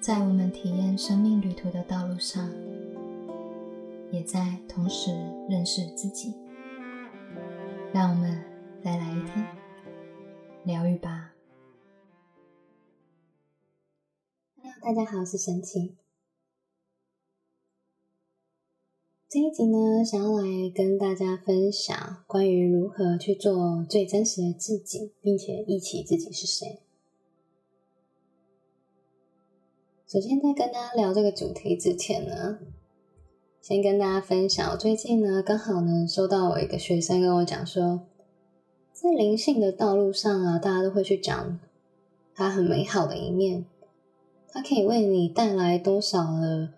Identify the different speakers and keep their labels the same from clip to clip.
Speaker 1: 在我们体验生命旅途的道路上，也在同时认识自己。让我们再来一天疗愈吧。Hello，大家好，我是神奇。这一集呢，想要来跟大家分享关于如何去做最真实的自己，并且忆起自己是谁。首先，在跟大家聊这个主题之前呢，先跟大家分享，最近呢刚好呢收到我一个学生跟我讲说，在灵性的道路上啊，大家都会去讲它很美好的一面，它可以为你带来多少的。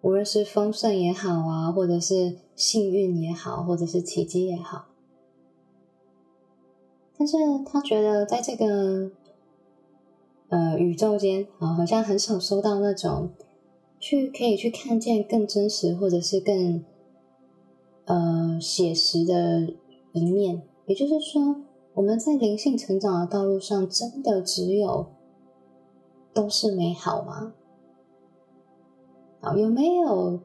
Speaker 1: 无论是丰盛也好啊，或者是幸运也好，或者是奇迹也好，但是他觉得在这个呃宇宙间啊，好像很少收到那种去可以去看见更真实，或者是更呃写实的一面。也就是说，我们在灵性成长的道路上，真的只有都是美好吗？啊有没有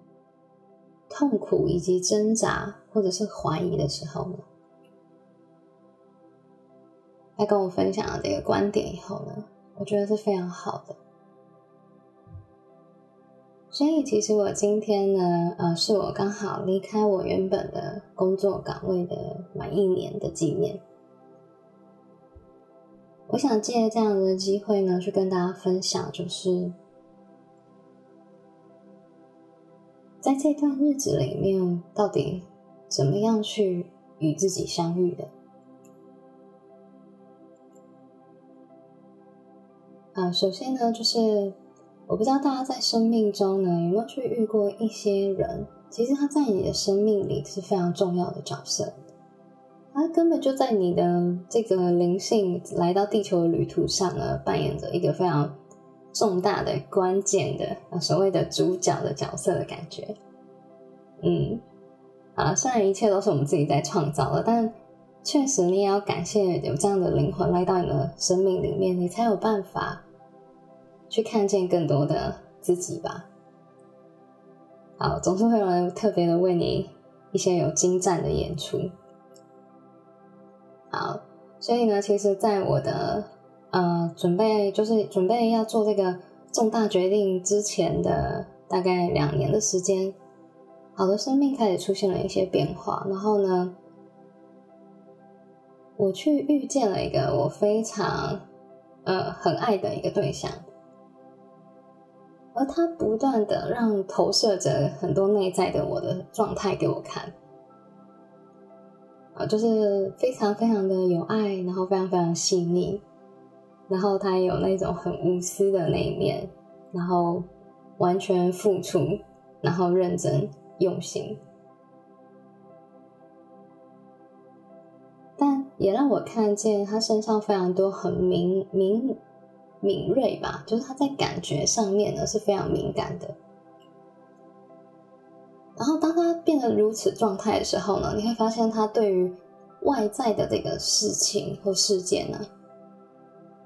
Speaker 1: 痛苦以及挣扎，或者是怀疑的时候呢？他跟我分享了这个观点以后呢，我觉得是非常好的。所以，其实我今天呢，呃，是我刚好离开我原本的工作岗位的满一年的纪念。我想借这样的机会呢，去跟大家分享，就是。在这段日子里面，到底怎么样去与自己相遇的？首先呢，就是我不知道大家在生命中呢有没有去遇过一些人，其实他在你的生命里是非常重要的角色，他根本就在你的这个灵性来到地球的旅途上呢，扮演着一个非常。重大的、关键的，所谓的主角的角色的感觉，嗯，啊，虽然一切都是我们自己在创造的，但确实你也要感谢有这样的灵魂来到你的生命里面，你才有办法去看见更多的自己吧。好，总是会有人特别的为你一些有精湛的演出。好，所以呢，其实，在我的。呃，准备就是准备要做这个重大决定之前的大概两年的时间，好的生命开始出现了一些变化。然后呢，我去遇见了一个我非常呃很爱的一个对象，而他不断的让投射着很多内在的我的状态给我看，啊，就是非常非常的有爱，然后非常非常细腻。然后他有那种很无私的那一面，然后完全付出，然后认真用心，但也让我看见他身上非常多很明明敏锐吧，就是他在感觉上面呢是非常敏感的。然后当他变得如此状态的时候呢，你会发现他对于外在的这个事情或事件呢。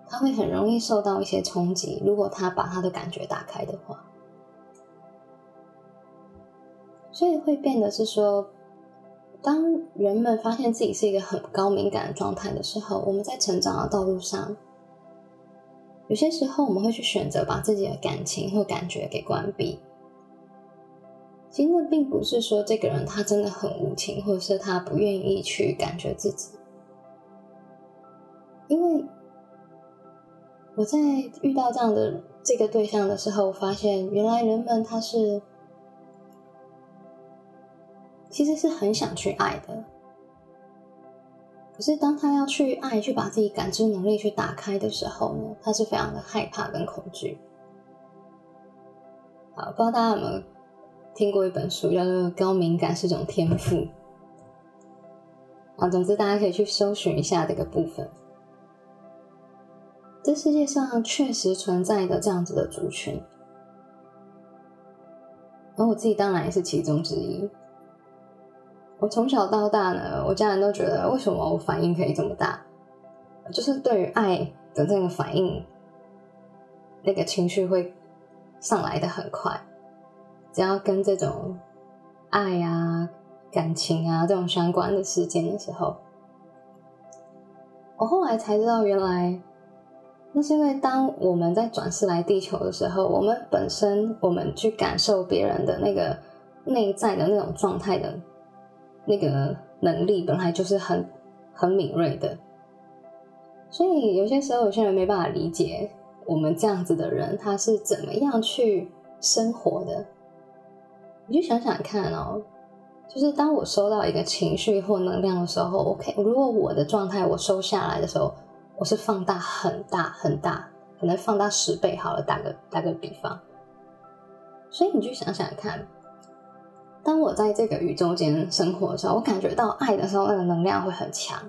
Speaker 1: 他会很容易受到一些冲击，如果他把他的感觉打开的话，所以会变得是说，当人们发现自己是一个很高敏感的状态的时候，我们在成长的道路上，有些时候我们会去选择把自己的感情或感觉给关闭。其实那并不是说这个人他真的很无情，或者是他不愿意去感觉自己，因为。我在遇到这样的这个对象的时候，发现原来人们他是其实是很想去爱的，可是当他要去爱，去把自己感知能力去打开的时候呢，他是非常的害怕跟恐惧。好，不知道大家有没有听过一本书，叫做《高敏感是种天赋》啊？总之，大家可以去搜寻一下这个部分。这世界上确实存在的这样子的族群，而我自己当然也是其中之一。我从小到大呢，我家人都觉得为什么我反应可以这么大，就是对于爱的那个反应，那个情绪会上来的很快。只要跟这种爱啊、感情啊这种相关的事件的时候，我后来才知道，原来那是因为当我们在转世来地球的时候，我们本身我们去感受别人的那个内在的那种状态的那个能力，本来就是很很敏锐的。所以有些时候，有些人没办法理解我们这样子的人，他是怎么样去生活的。你就想想看哦，就是当我收到一个情绪或能量的时候，OK，如果我的状态我收下来的时候，我是放大很大很大，可能放大十倍好了，打个打个比方。所以你去想想看，当我在这个宇宙间生活的时候，我感觉到爱的时候，那个能量会很强，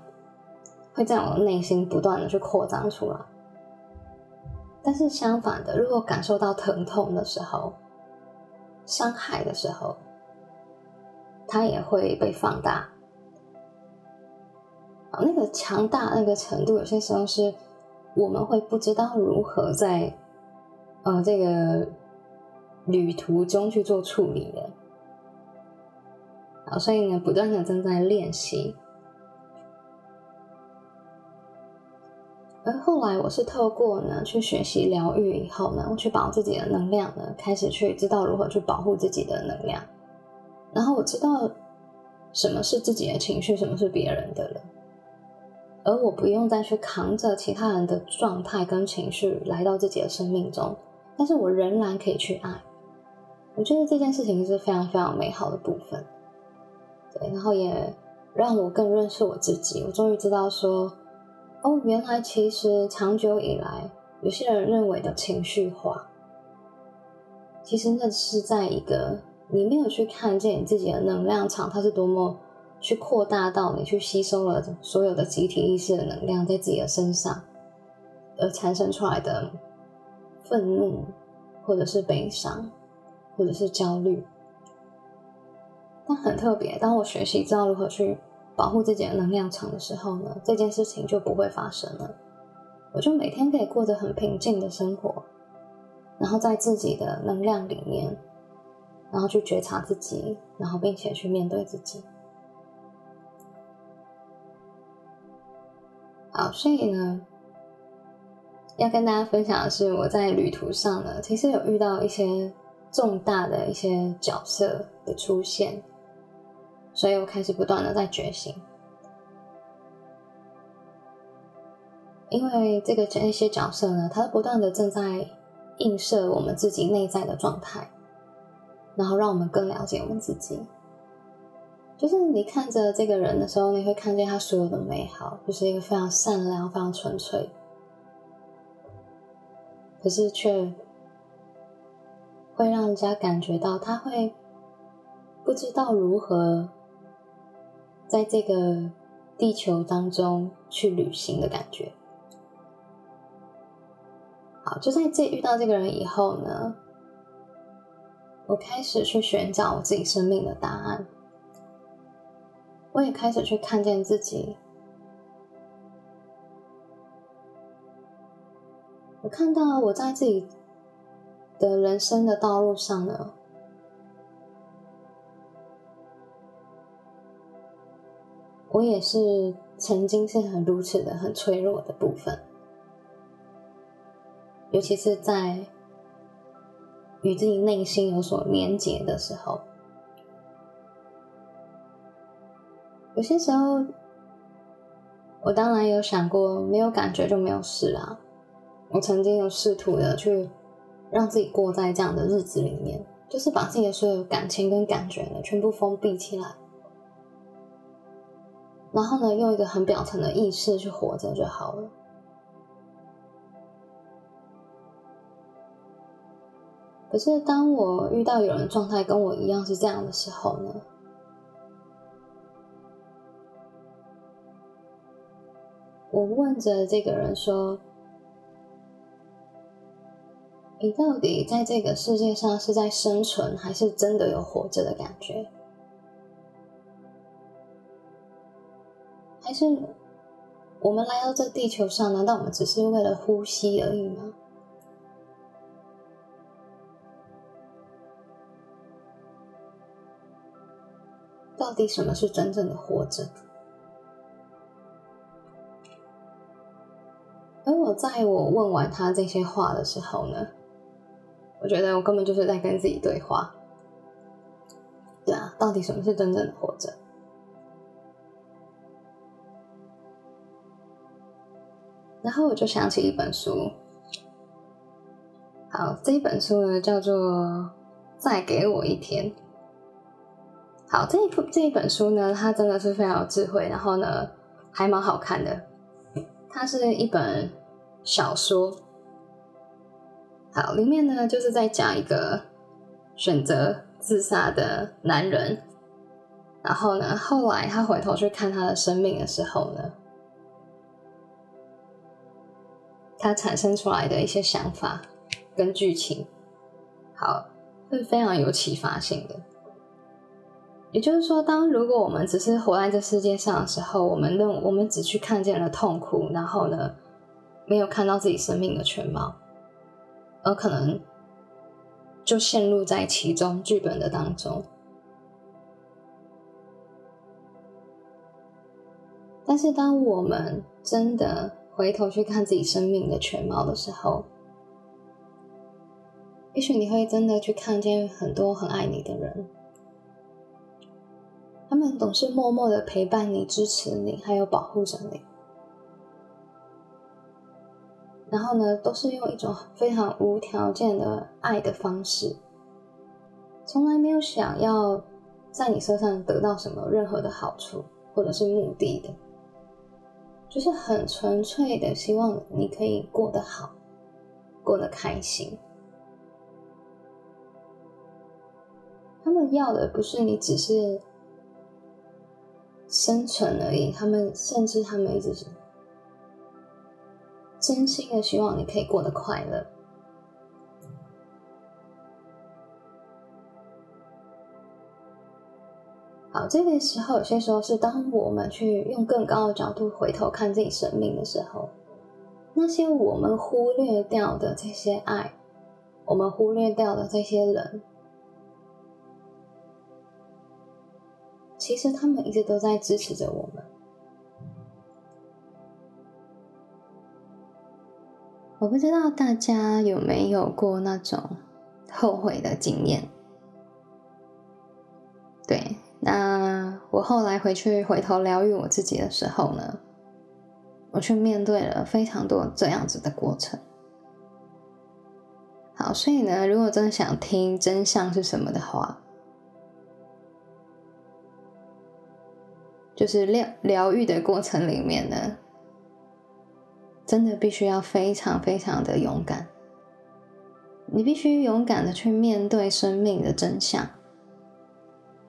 Speaker 1: 会在我的内心不断的去扩张出来。但是相反的，如果感受到疼痛的时候，伤害的时候，它也会被放大。啊，那个强大那个程度，有些时候是我们会不知道如何在呃这个旅途中去做处理的。所以呢，不断的正在练习。而后来，我是透过呢去学习疗愈以后呢，我去把自己的能量呢，开始去知道如何去保护自己的能量。然后我知道什么是自己的情绪，什么是别人的了。而我不用再去扛着其他人的状态跟情绪来到自己的生命中，但是我仍然可以去爱。我觉得这件事情是非常非常美好的部分。对，然后也让我更认识我自己。我终于知道说。哦，原来其实长久以来，有些人认为的情绪化，其实那是在一个你没有去看见你自己的能量场，它是多么去扩大到你去吸收了所有的集体意识的能量在自己的身上，而产生出来的愤怒，或者是悲伤，或者是焦虑。但很特别，当我学习知道如何去。保护自己的能量场的时候呢，这件事情就不会发生了。我就每天可以过着很平静的生活，然后在自己的能量里面，然后去觉察自己，然后并且去面对自己。好，所以呢，要跟大家分享的是，我在旅途上呢，其实有遇到一些重大的一些角色的出现。所以我开始不断的在觉醒，因为这个这些角色呢，它不断的正在映射我们自己内在的状态，然后让我们更了解我们自己。就是你看着这个人的时候，你会看见他所有的美好，就是一个非常善良、非常纯粹，可是却会让人家感觉到他会不知道如何。在这个地球当中去旅行的感觉，好，就在这遇到这个人以后呢，我开始去寻找我自己生命的答案，我也开始去看见自己，我看到我在自己的人生的道路上呢。我也是曾经是很如此的很脆弱的部分，尤其是在与自己内心有所连结的时候，有些时候，我当然有想过，没有感觉就没有事啊。我曾经有试图的去让自己过在这样的日子里面，就是把自己的所有感情跟感觉呢，全部封闭起来。然后呢，用一个很表层的意识去活着就好了。可是，当我遇到有人状态跟我一样是这样的时候呢，我问着这个人说：“你到底在这个世界上是在生存，还是真的有活着的感觉？”但是我们来到这地球上难道我们只是为了呼吸而已吗？到底什么是真正的活着？而我在我问完他这些话的时候呢我觉得我根本就是在跟自己对话。对啊到底什么是真正的活着？然后我就想起一本书，好，这一本书呢叫做《再给我一天》。好，这一这一本书呢，它真的是非常有智慧，然后呢还蛮好看的。它是一本小说，好，里面呢就是在讲一个选择自杀的男人，然后呢后来他回头去看他的生命的时候呢，他产生出来的一些想法跟剧情，好，是非常有启发性的。也就是说，当如果我们只是活在这世界上的时候，我们认我们只去看见了痛苦，然后呢，没有看到自己生命的全貌，而可能就陷入在其中剧本的当中。但是，当我们真的回头去看自己生命的全貌的时候，也许你会真的去看见很多很爱你的人。他们总是默默的陪伴你、支持你，还有保护着你。然后呢，都是用一种非常无条件的爱的方式，从来没有想要在你身上得到什么任何的好处或者是目的的，就是很纯粹的希望你可以过得好，过得开心。他们要的不是你，只是。生存而已，他们甚至他们一直是真心的希望你可以过得快乐。这个时候有些时候是当我们去用更高的角度回头看自己生命的时候，那些我们忽略掉的这些爱，我们忽略掉的这些人。其实他们一直都在支持着我们。我不知道大家有没有过那种后悔的经验？对，那我后来回去回头疗愈我自己的时候呢，我去面对了非常多这样子的过程。好，所以呢，如果真的想听真相是什么的话。就是疗疗愈的过程里面呢，真的必须要非常非常的勇敢。你必须勇敢的去面对生命的真相，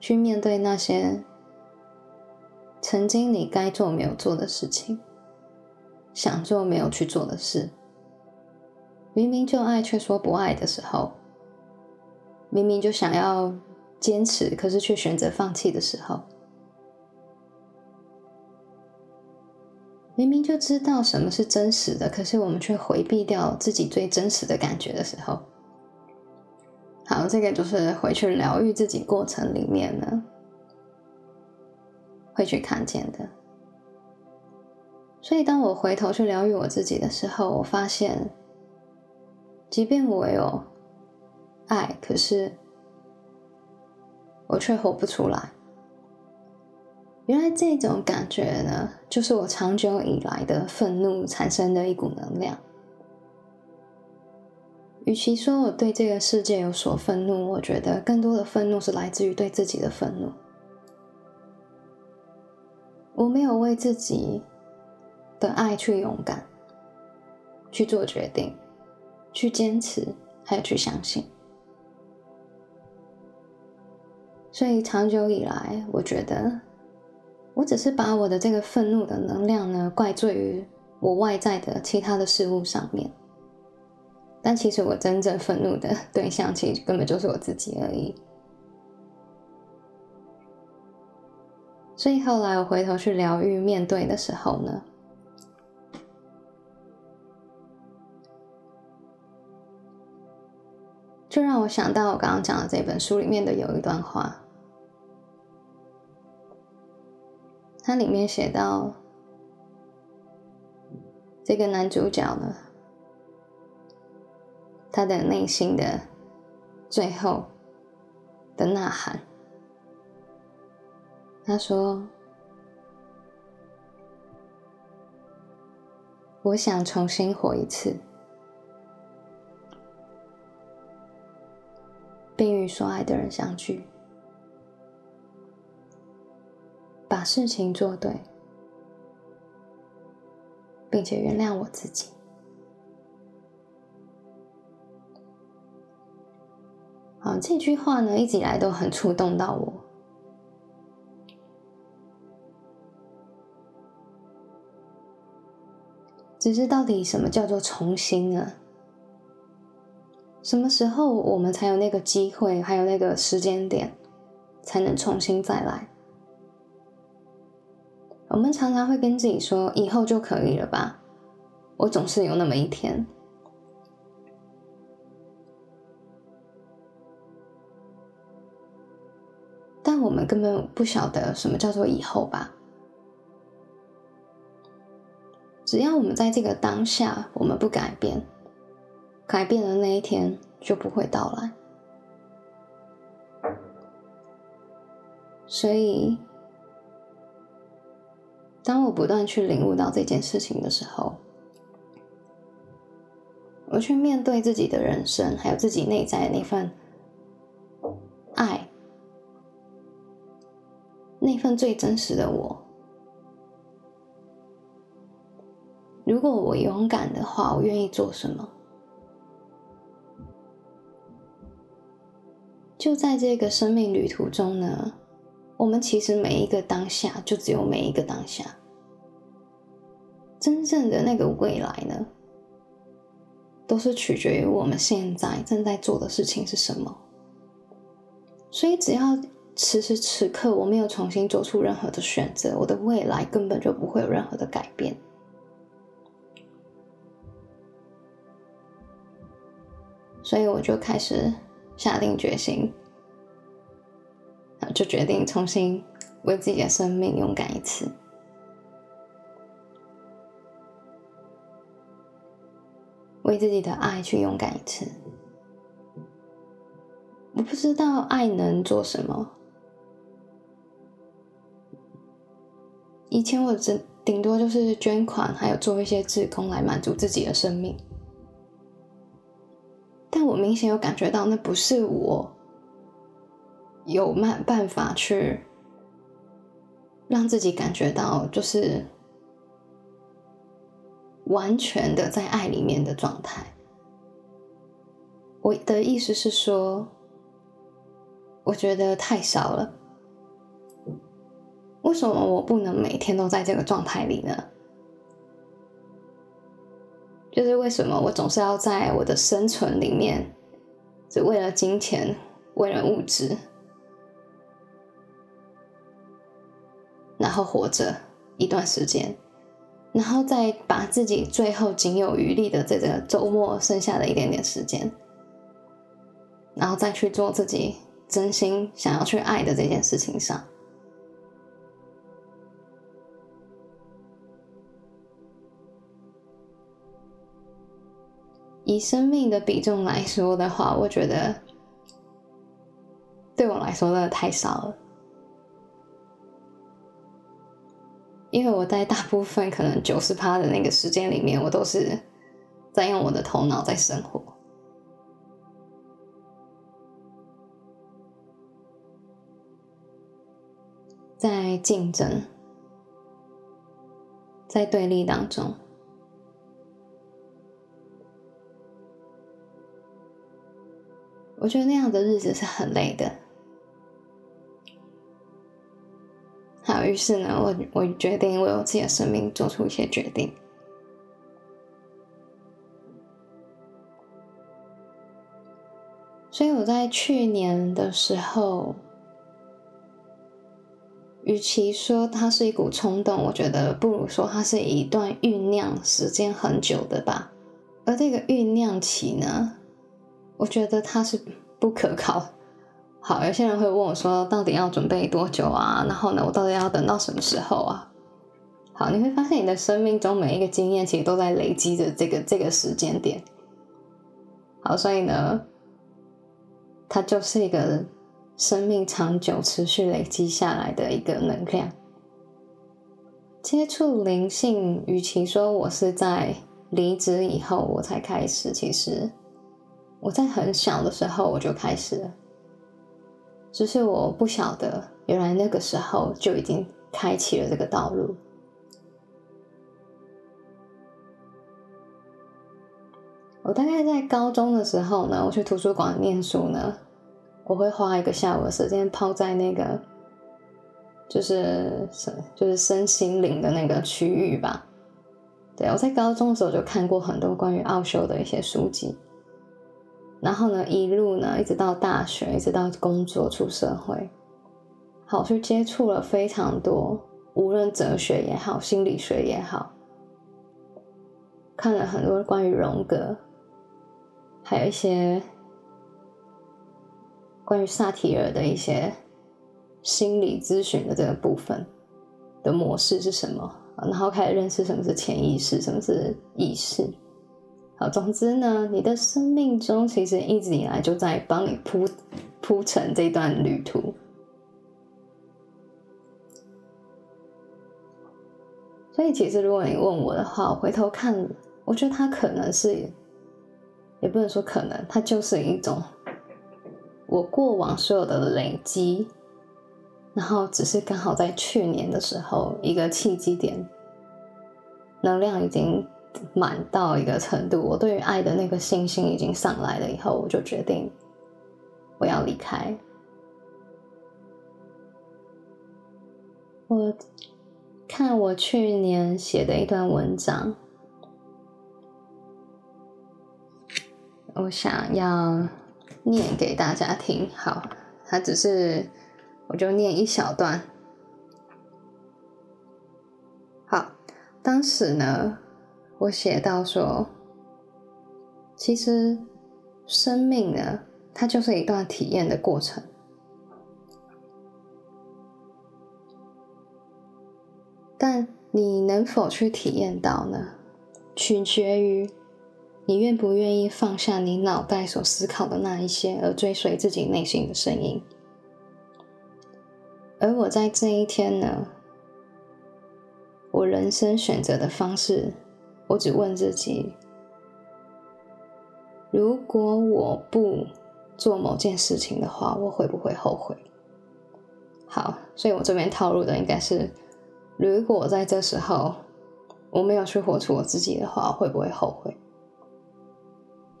Speaker 1: 去面对那些曾经你该做没有做的事情，想做没有去做的事。明明就爱却说不爱的时候，明明就想要坚持，可是却选择放弃的时候。明明就知道什么是真实的，可是我们却回避掉自己最真实的感觉的时候，这个就是回去疗愈自己过程里面呢，会去看见的。所以，当我回头去疗愈我自己的时候，我发现，即便我有爱，可是我却活不出来。原来这种感觉呢，就是我长久以来的愤怒产生的一股能量。与其说我对这个世界有所愤怒，我觉得更多的愤怒是来自于对自己的愤怒。我没有为自己的爱去勇敢去做决定，去坚持，还有去相信。所以长久以来，我觉得。我只是把我的这个愤怒的能量呢，怪罪于我外在的其他的事物上面，但其实我真正愤怒的 对象，其实根本就是我自己而已。所以后来我回头去疗愈、面对的时候呢，就让我想到我刚刚讲的这本书里面的有一段话。它里面写到，这个男主角呢，他的内心的最后的呐喊，他说：“我想重新活一次。”并与所爱的人相聚，把事情做对，并且原谅我自己。好，这句话呢，一直以来都很触动到我。只是，到底什么叫做重新呢？什么时候我们才有那个机会，还有那个时间点，才能重新再来？我们常常会跟自己说：“以后就可以了吧？”我总是有那么一天，我们根本不晓得什么叫做以后吧？只要我们在这个当下，我们不改变。改变的那一天就不会到来，所以，当我不断去领悟到这件事情的时候，我去面对自己的人生，还有自己内在的那份爱，那份最真实的我。如果我勇敢的话，我愿意做什么？就在这个生命旅途中呢，我们其实每一个当下就只有每一个当下，真正的那个未来呢，都是取决于我们现在正在做的事情是什么。所以，只要此时此刻我没有重新做出任何的选择，我的未来根本就不会有任何的改变。所以，我就开始。下定决心，就决定重新为自己的生命勇敢一次，为自己的爱去勇敢一次。我不知道爱能做什么，以前我只顶多就是捐款，还有做一些志工来满足自己的生命。但我明显有感觉到，那不是我有办办法去让自己感觉到，就是完全的在爱里面的状态。我的意思是说，我觉得太少了。为什么我不能每天都在这个状态里呢？就是为什么我总是要在我的生存里面，只为了金钱，为了物质，然后活着一段时间，然后再把自己最后仅有余力的这个周末剩下的一点点时间，然后再去做自己真心想要去爱的这件事情上。以生命的比重来说的话，我觉得对我来说真的太少了。因为我在大部分可能九十趴的那个时间里面，我都是在用我的头脑在生活，在竞争，在对立当中。我觉得那样的日子是很累的。好，于是呢，我我决定为我自己的生命做出一些决定。所以我在去年的时候，与其说它是一股冲动，我觉得不如说它是一段酝酿时间很久的吧。而这个酝酿期呢？我觉得它是不可靠，好，有些人会问我说，到底要准备多久啊？然后呢，我到底要等到什么时候啊？好，你会发现你的生命中每一个经验其实都在累积着这个这个时间点。好，所以呢，它就是一个生命长久持续累积下来的一个能量。接触灵性，与其说我是在离职以后我才开始，其实我在很小的时候我就开始了。只是我不晓得，原来那个时候就已经开启了这个道路。我大概在高中的时候呢，我去图书馆念书呢，我会花一个下午的时间泡在那个，就是身就是身心灵的那个区域吧。对我在高中的时候就看过很多关于奥修的一些书籍。然后呢，一路呢，一直到大学，一直到工作出社会，好去接触了非常多，无论哲学也好，心理学也好，看了很多关于荣格，还有一些关于萨提尔的一些心理咨询的这个部分的模式是什么，然后开始认识什么是潜意识，什么是意识。好，总之呢，你的生命中其实一直以来就在帮你铺铺成这段旅途。所以，其实如果你问我的话，我回头看，我觉得它可能是，也不能说可能，它就是一种我过往所有的累积，然后只是刚好在去年的时候一个契机点，能量已经。满到一个程度，我对于爱的那个信心已经上来了。以后我就决定我要离开。我看我去年写的一段文章，我想要念给大家听。好，它只是我就念一小段。好，当时呢。我写到说，其实生命呢，它就是一段体验的过程。但你能否去体验到呢？取决于你愿不愿意放下你脑袋所思考的那一些，而追随自己内心的声音。而我在这一天呢，我人生选择的方式。我只问自己：如果我不做某件事情的话，我会不会后悔？好，所以我这边套路的应该是：如果在这时候我没有去活出我自己的话，会不会后悔？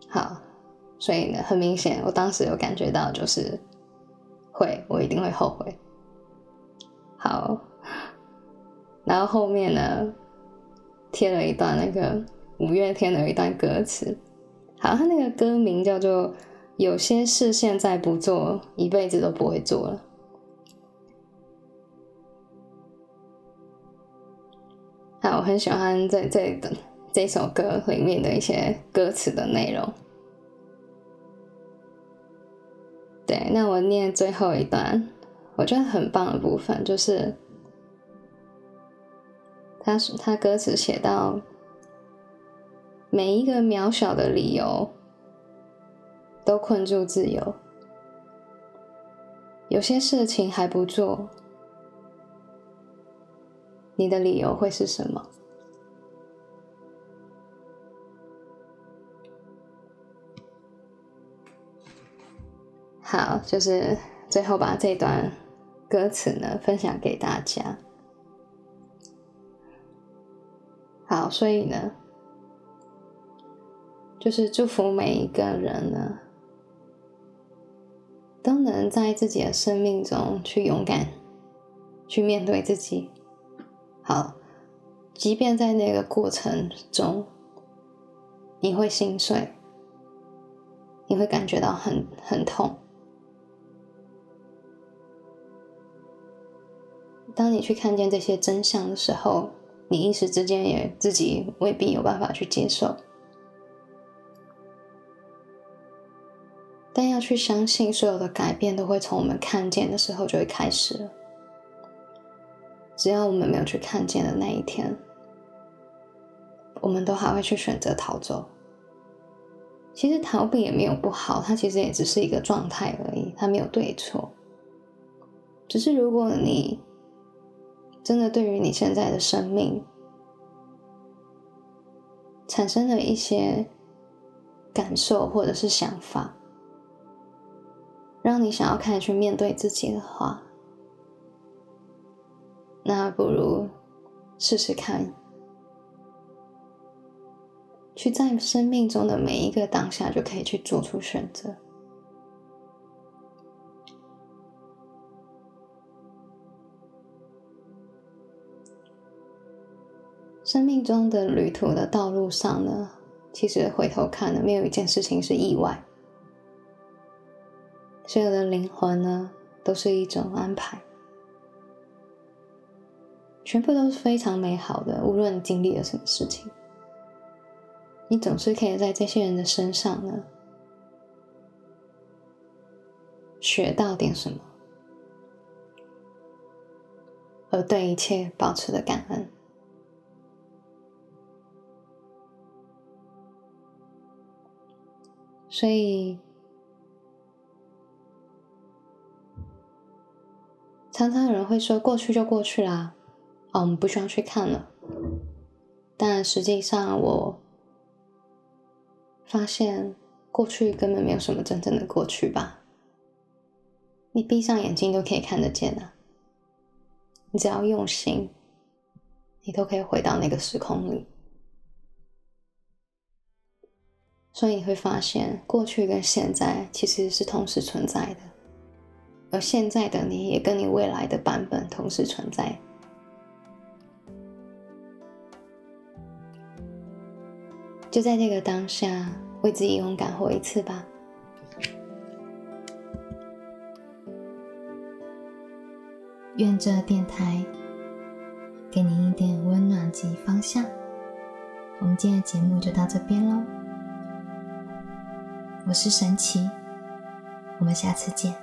Speaker 1: 好，所以呢，很明显，我当时有感觉到，就是会，我一定会后悔。好，然后后面呢？贴了一段那个五月天的一段歌词，好，他那个歌名叫做“有些事现在不做，一辈子都不会做了”。好，我很喜欢这这的这首歌里面的一些歌词的内容。对，那我念最后一段，我觉得很棒的部分就是。他他歌词写到，每一个渺小的理由都困住自由。有些事情还不做，你的理由会是什么？好，就是最后把这段歌词呢分享给大家。好，所以呢，就是祝福每一个人呢，都能在自己的生命中去勇敢，去面对自己。好，即便在那个过程中，你会心碎，你会感觉到很很痛。当你去看见这些真相的时候。你一时之间也自己未必有办法去接受，但要去相信，所有的改变都会从我们看见的时候就会开始。只要我们没有去看见的那一天，我们都还会去选择逃走。其实逃避也没有不好，它其实也只是一个状态而已，它没有对错。只是如果你真的对于你现在的生命产生了一些感受或者是想法，让你想要开始去面对自己的话，那不如试试看。去在生命中的每一个当下，就可以去做出选择。生命中的旅途的道路上呢，其实回头看呢，没有一件事情是意外。所有的灵魂呢，都是一种安排，全部都是非常美好的。无论经历了什么事情。你总是可以在这些人的身上呢，学到点什么，而对一切保持的感恩。所以，常常有人会说：“过去就过去啦，哦，我们不需要去看了。”但实际上，我。发现过去根本没有什么真正的过去吧？你闭上眼睛都可以看得见的。你只要用心，你都可以回到那个时空里。所以你会发现，过去跟现在其实是同时存在的，而现在的你也跟你未来的版本同时存在。就在这个当下，为自己勇敢活一次吧。愿这电台给您一点温暖及方向。我们今天的节目就到这边喽。我是神奇，我们下次见。